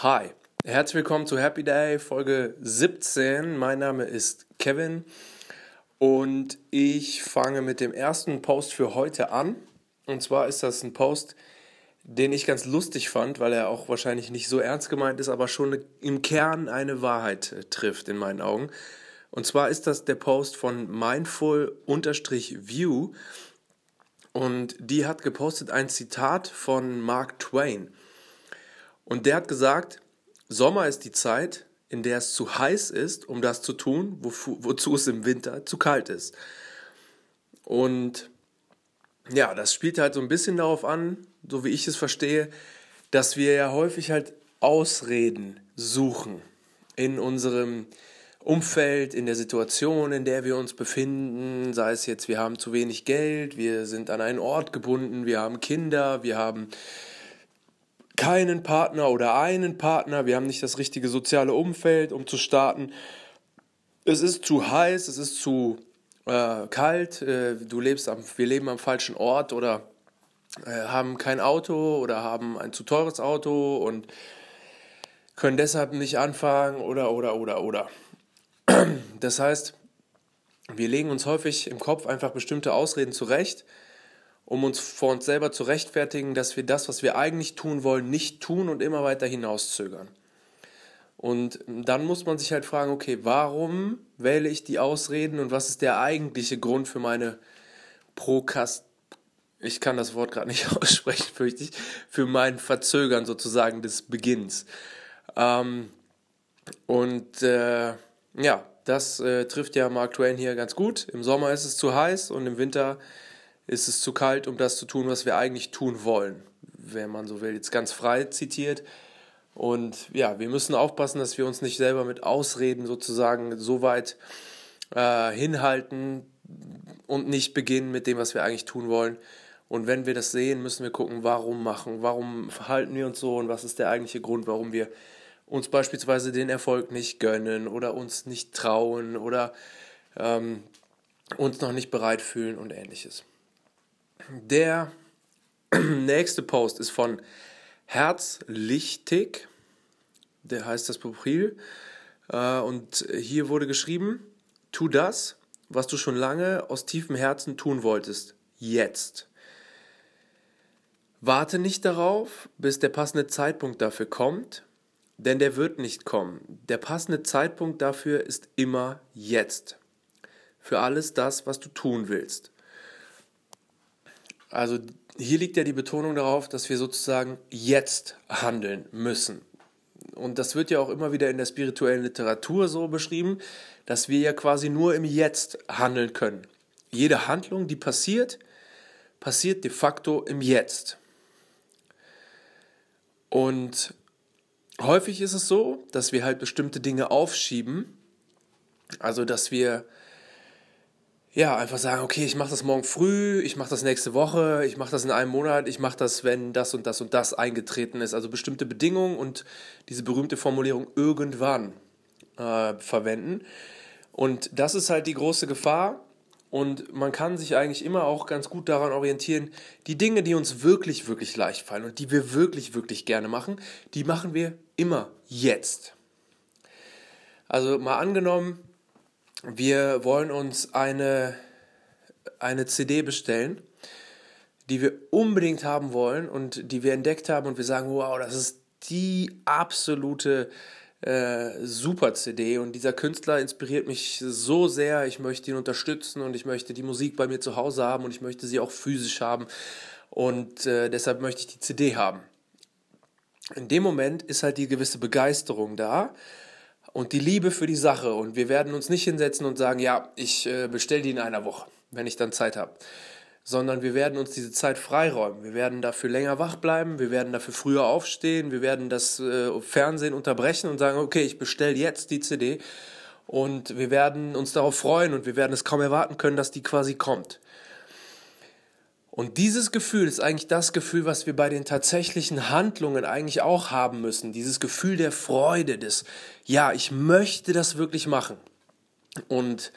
Hi, herzlich willkommen zu Happy Day Folge 17. Mein Name ist Kevin und ich fange mit dem ersten Post für heute an. Und zwar ist das ein Post, den ich ganz lustig fand, weil er auch wahrscheinlich nicht so ernst gemeint ist, aber schon im Kern eine Wahrheit äh, trifft in meinen Augen. Und zwar ist das der Post von Mindful-View und die hat gepostet ein Zitat von Mark Twain. Und der hat gesagt, Sommer ist die Zeit, in der es zu heiß ist, um das zu tun, wozu, wozu es im Winter zu kalt ist. Und ja, das spielt halt so ein bisschen darauf an, so wie ich es verstehe, dass wir ja häufig halt Ausreden suchen in unserem Umfeld, in der Situation, in der wir uns befinden, sei es jetzt, wir haben zu wenig Geld, wir sind an einen Ort gebunden, wir haben Kinder, wir haben keinen Partner oder einen Partner, wir haben nicht das richtige soziale Umfeld, um zu starten. Es ist zu heiß, es ist zu äh, kalt, äh, du lebst am, wir leben am falschen Ort oder äh, haben kein Auto oder haben ein zu teures Auto und können deshalb nicht anfangen oder oder oder oder. Das heißt, wir legen uns häufig im Kopf einfach bestimmte Ausreden zurecht um uns vor uns selber zu rechtfertigen, dass wir das, was wir eigentlich tun wollen, nicht tun und immer weiter hinauszögern. Und dann muss man sich halt fragen, okay, warum wähle ich die Ausreden und was ist der eigentliche Grund für meine Prokast ich kann das Wort gerade nicht aussprechen, fürchte ich, für mein Verzögern sozusagen des Beginns. Ähm, und äh, ja, das äh, trifft ja Mark Twain hier ganz gut. Im Sommer ist es zu heiß und im Winter ist es zu kalt, um das zu tun, was wir eigentlich tun wollen, wenn man so will, jetzt ganz frei zitiert. Und ja, wir müssen aufpassen, dass wir uns nicht selber mit Ausreden sozusagen so weit äh, hinhalten und nicht beginnen mit dem, was wir eigentlich tun wollen. Und wenn wir das sehen, müssen wir gucken, warum machen, warum verhalten wir uns so und was ist der eigentliche Grund, warum wir uns beispielsweise den Erfolg nicht gönnen oder uns nicht trauen oder ähm, uns noch nicht bereit fühlen und ähnliches. Der nächste Post ist von Herzlichtig, der heißt das Profil. Äh, und hier wurde geschrieben, tu das, was du schon lange aus tiefem Herzen tun wolltest, jetzt. Warte nicht darauf, bis der passende Zeitpunkt dafür kommt, denn der wird nicht kommen. Der passende Zeitpunkt dafür ist immer jetzt. Für alles das, was du tun willst. Also hier liegt ja die Betonung darauf, dass wir sozusagen jetzt handeln müssen. Und das wird ja auch immer wieder in der spirituellen Literatur so beschrieben, dass wir ja quasi nur im Jetzt handeln können. Jede Handlung, die passiert, passiert de facto im Jetzt. Und häufig ist es so, dass wir halt bestimmte Dinge aufschieben, also dass wir ja, einfach sagen, okay, ich mache das morgen früh, ich mache das nächste Woche, ich mache das in einem Monat, ich mache das, wenn das und das und das eingetreten ist. Also bestimmte Bedingungen und diese berühmte Formulierung irgendwann äh, verwenden. Und das ist halt die große Gefahr. Und man kann sich eigentlich immer auch ganz gut daran orientieren, die Dinge, die uns wirklich, wirklich leicht fallen und die wir wirklich, wirklich gerne machen, die machen wir immer jetzt. Also mal angenommen, wir wollen uns eine, eine CD bestellen, die wir unbedingt haben wollen und die wir entdeckt haben und wir sagen, wow, das ist die absolute äh, super CD und dieser Künstler inspiriert mich so sehr, ich möchte ihn unterstützen und ich möchte die Musik bei mir zu Hause haben und ich möchte sie auch physisch haben. Und äh, deshalb möchte ich die CD haben. In dem Moment ist halt die gewisse Begeisterung da und die Liebe für die Sache. Und wir werden uns nicht hinsetzen und sagen, ja, ich äh, bestelle die in einer Woche, wenn ich dann Zeit habe. Sondern wir werden uns diese Zeit freiräumen. Wir werden dafür länger wach bleiben, wir werden dafür früher aufstehen, wir werden das äh, Fernsehen unterbrechen und sagen, okay, ich bestelle jetzt die CD. Und wir werden uns darauf freuen und wir werden es kaum erwarten können, dass die quasi kommt. Und dieses Gefühl ist eigentlich das Gefühl, was wir bei den tatsächlichen Handlungen eigentlich auch haben müssen. Dieses Gefühl der Freude, des, ja, ich möchte das wirklich machen. Und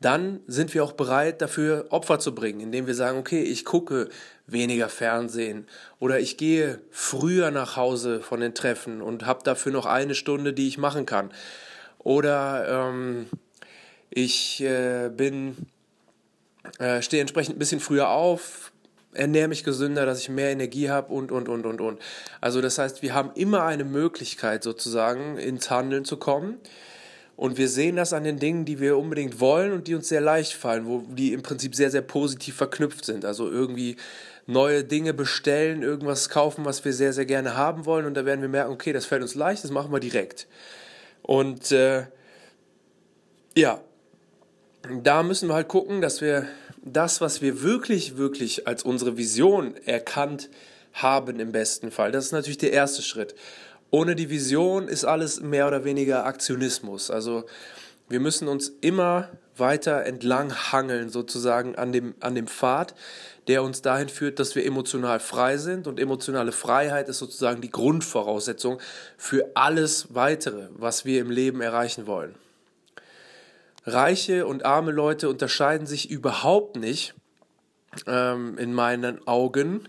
dann sind wir auch bereit, dafür Opfer zu bringen, indem wir sagen, okay, ich gucke weniger Fernsehen oder ich gehe früher nach Hause von den Treffen und habe dafür noch eine Stunde, die ich machen kann. Oder ähm, ich äh, bin äh, stehe entsprechend ein bisschen früher auf, ernähre mich gesünder, dass ich mehr Energie habe und, und, und, und, und. Also das heißt, wir haben immer eine Möglichkeit sozusagen ins Handeln zu kommen. Und wir sehen das an den Dingen, die wir unbedingt wollen und die uns sehr leicht fallen, wo die im Prinzip sehr, sehr positiv verknüpft sind. Also irgendwie neue Dinge bestellen, irgendwas kaufen, was wir sehr, sehr gerne haben wollen. Und da werden wir merken, okay, das fällt uns leicht, das machen wir direkt. Und äh, ja, da müssen wir halt gucken, dass wir das, was wir wirklich, wirklich als unsere Vision erkannt haben im besten Fall, das ist natürlich der erste Schritt. Ohne die Vision ist alles mehr oder weniger Aktionismus. Also wir müssen uns immer weiter entlang hangeln, sozusagen an dem, an dem Pfad, der uns dahin führt, dass wir emotional frei sind. Und emotionale Freiheit ist sozusagen die Grundvoraussetzung für alles weitere, was wir im Leben erreichen wollen. Reiche und arme Leute unterscheiden sich überhaupt nicht ähm, in meinen Augen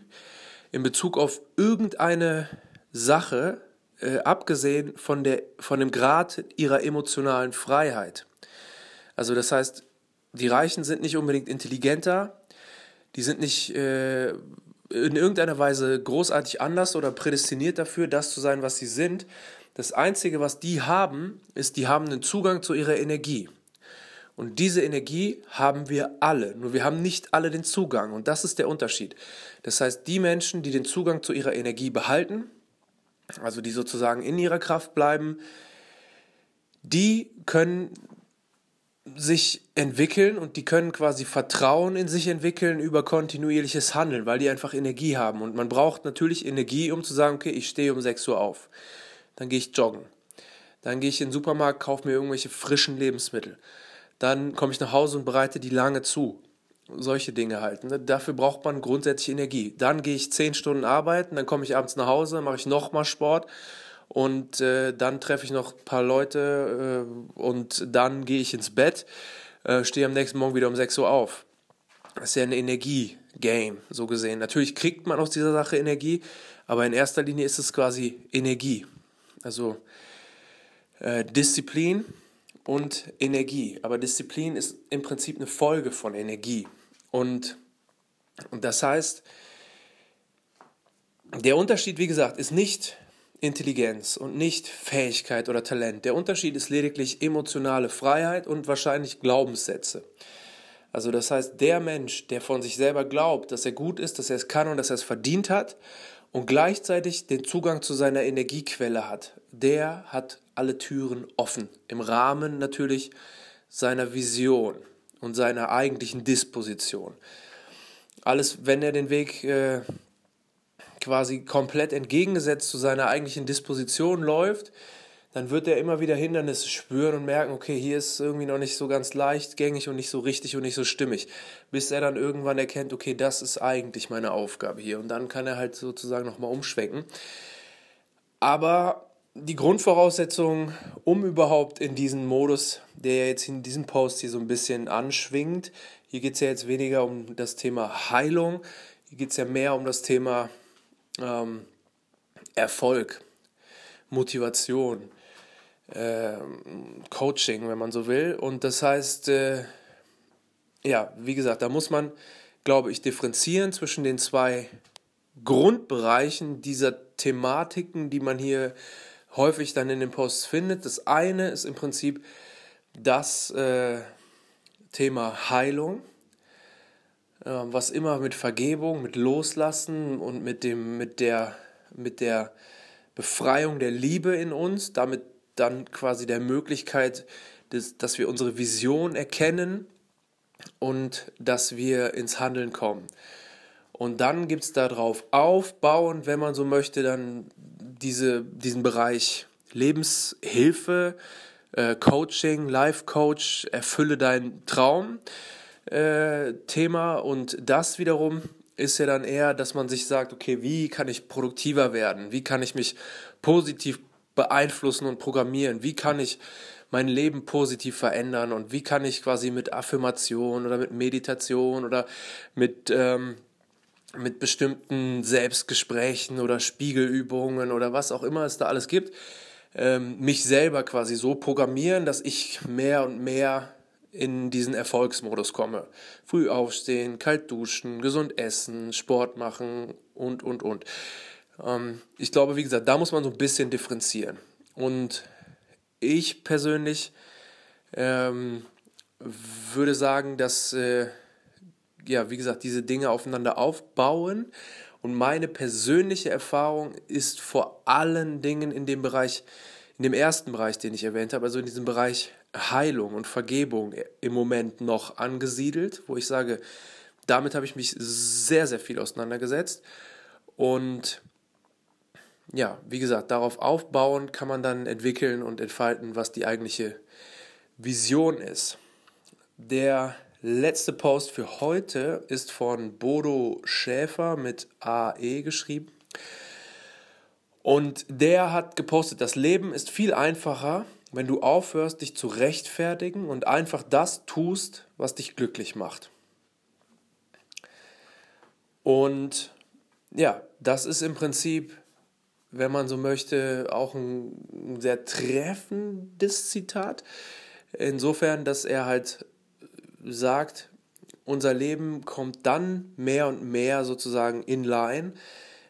in Bezug auf irgendeine Sache, äh, abgesehen von, der, von dem Grad ihrer emotionalen Freiheit. Also das heißt, die Reichen sind nicht unbedingt intelligenter, die sind nicht äh, in irgendeiner Weise großartig anders oder prädestiniert dafür, das zu sein, was sie sind. Das Einzige, was die haben, ist, die haben einen Zugang zu ihrer Energie. Und diese Energie haben wir alle, nur wir haben nicht alle den Zugang. Und das ist der Unterschied. Das heißt, die Menschen, die den Zugang zu ihrer Energie behalten, also die sozusagen in ihrer Kraft bleiben, die können sich entwickeln und die können quasi Vertrauen in sich entwickeln über kontinuierliches Handeln, weil die einfach Energie haben. Und man braucht natürlich Energie, um zu sagen, okay, ich stehe um 6 Uhr auf. Dann gehe ich joggen. Dann gehe ich in den Supermarkt, kaufe mir irgendwelche frischen Lebensmittel dann komme ich nach Hause und bereite die lange zu. Solche Dinge halt. Ne? Dafür braucht man grundsätzlich Energie. Dann gehe ich zehn Stunden arbeiten, dann komme ich abends nach Hause, mache ich nochmal Sport und äh, dann treffe ich noch ein paar Leute äh, und dann gehe ich ins Bett, äh, stehe am nächsten Morgen wieder um 6 Uhr auf. Das ist ja ein Energie-Game, so gesehen. Natürlich kriegt man aus dieser Sache Energie, aber in erster Linie ist es quasi Energie. Also äh, Disziplin und Energie. Aber Disziplin ist im Prinzip eine Folge von Energie. Und, und das heißt, der Unterschied, wie gesagt, ist nicht Intelligenz und nicht Fähigkeit oder Talent. Der Unterschied ist lediglich emotionale Freiheit und wahrscheinlich Glaubenssätze. Also das heißt, der Mensch, der von sich selber glaubt, dass er gut ist, dass er es kann und dass er es verdient hat und gleichzeitig den Zugang zu seiner Energiequelle hat, der hat alle Türen offen. Im Rahmen natürlich seiner Vision und seiner eigentlichen Disposition. Alles, wenn er den Weg äh, quasi komplett entgegengesetzt zu seiner eigentlichen Disposition läuft, dann wird er immer wieder Hindernisse spüren und merken, okay, hier ist irgendwie noch nicht so ganz leichtgängig und nicht so richtig und nicht so stimmig, bis er dann irgendwann erkennt, okay, das ist eigentlich meine Aufgabe hier und dann kann er halt sozusagen nochmal umschwenken. Aber die Grundvoraussetzung, um überhaupt in diesen Modus, der jetzt in diesem Post hier so ein bisschen anschwingt, hier geht es ja jetzt weniger um das Thema Heilung, hier geht es ja mehr um das Thema ähm, Erfolg, Motivation, äh, Coaching, wenn man so will. Und das heißt, äh, ja, wie gesagt, da muss man, glaube ich, differenzieren zwischen den zwei Grundbereichen dieser Thematiken, die man hier häufig dann in den Posts findet. Das eine ist im Prinzip das äh, Thema Heilung, äh, was immer mit Vergebung, mit Loslassen und mit, dem, mit, der, mit der Befreiung der Liebe in uns, damit dann quasi der Möglichkeit, dass, dass wir unsere Vision erkennen und dass wir ins Handeln kommen. Und dann gibt es darauf aufbauend, wenn man so möchte, dann diese, diesen Bereich Lebenshilfe, äh, Coaching, Life Coach, erfülle deinen Traum äh, Thema. Und das wiederum ist ja dann eher, dass man sich sagt, okay, wie kann ich produktiver werden? Wie kann ich mich positiv beeinflussen und programmieren? Wie kann ich mein Leben positiv verändern und wie kann ich quasi mit Affirmation oder mit Meditation oder mit, ähm, mit bestimmten Selbstgesprächen oder Spiegelübungen oder was auch immer es da alles gibt, ähm, mich selber quasi so programmieren, dass ich mehr und mehr in diesen Erfolgsmodus komme. Früh aufstehen, kalt duschen, gesund essen, Sport machen und, und, und. Ähm, ich glaube, wie gesagt, da muss man so ein bisschen differenzieren. Und ich persönlich ähm, würde sagen, dass, äh, ja, wie gesagt, diese Dinge aufeinander aufbauen. Und meine persönliche Erfahrung ist vor allen Dingen in dem Bereich, in dem ersten Bereich, den ich erwähnt habe, also in diesem Bereich Heilung und Vergebung im Moment noch angesiedelt, wo ich sage, damit habe ich mich sehr, sehr viel auseinandergesetzt. Und ja, wie gesagt, darauf aufbauen kann man dann entwickeln und entfalten, was die eigentliche Vision ist. Der letzte Post für heute ist von Bodo Schäfer mit AE geschrieben. Und der hat gepostet, das Leben ist viel einfacher, wenn du aufhörst, dich zu rechtfertigen und einfach das tust, was dich glücklich macht. Und ja, das ist im Prinzip, wenn man so möchte, auch ein sehr treffendes Zitat. Insofern, dass er halt sagt, unser Leben kommt dann mehr und mehr sozusagen in line,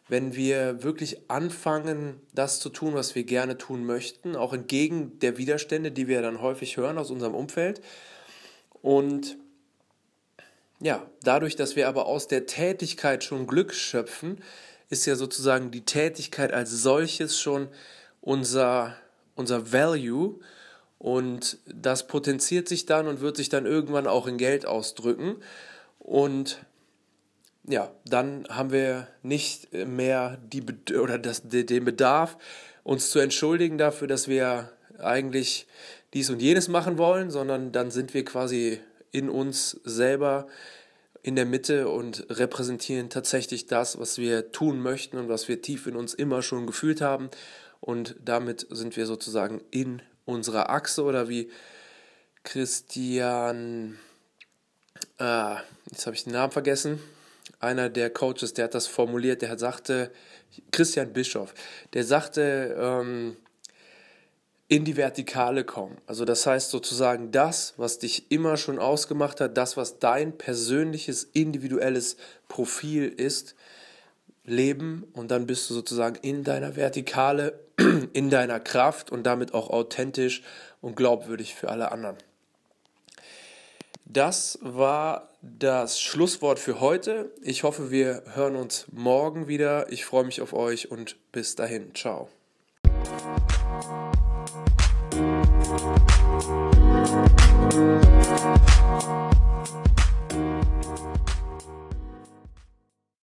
wenn wir wirklich anfangen, das zu tun, was wir gerne tun möchten, auch entgegen der Widerstände, die wir dann häufig hören aus unserem Umfeld. Und ja, dadurch, dass wir aber aus der Tätigkeit schon Glück schöpfen, ist ja sozusagen die Tätigkeit als solches schon unser, unser Value und das potenziert sich dann und wird sich dann irgendwann auch in Geld ausdrücken. Und ja, dann haben wir nicht mehr die oder das, den Bedarf, uns zu entschuldigen dafür, dass wir eigentlich dies und jenes machen wollen, sondern dann sind wir quasi in uns selber in der Mitte und repräsentieren tatsächlich das, was wir tun möchten und was wir tief in uns immer schon gefühlt haben. Und damit sind wir sozusagen in unserer Achse oder wie Christian, äh, jetzt habe ich den Namen vergessen, einer der Coaches, der hat das formuliert, der sagte, Christian Bischoff, der sagte, ähm, in die Vertikale kommen. Also das heißt sozusagen das, was dich immer schon ausgemacht hat, das, was dein persönliches, individuelles Profil ist, leben und dann bist du sozusagen in deiner Vertikale, in deiner Kraft und damit auch authentisch und glaubwürdig für alle anderen. Das war das Schlusswort für heute. Ich hoffe, wir hören uns morgen wieder. Ich freue mich auf euch und bis dahin. Ciao.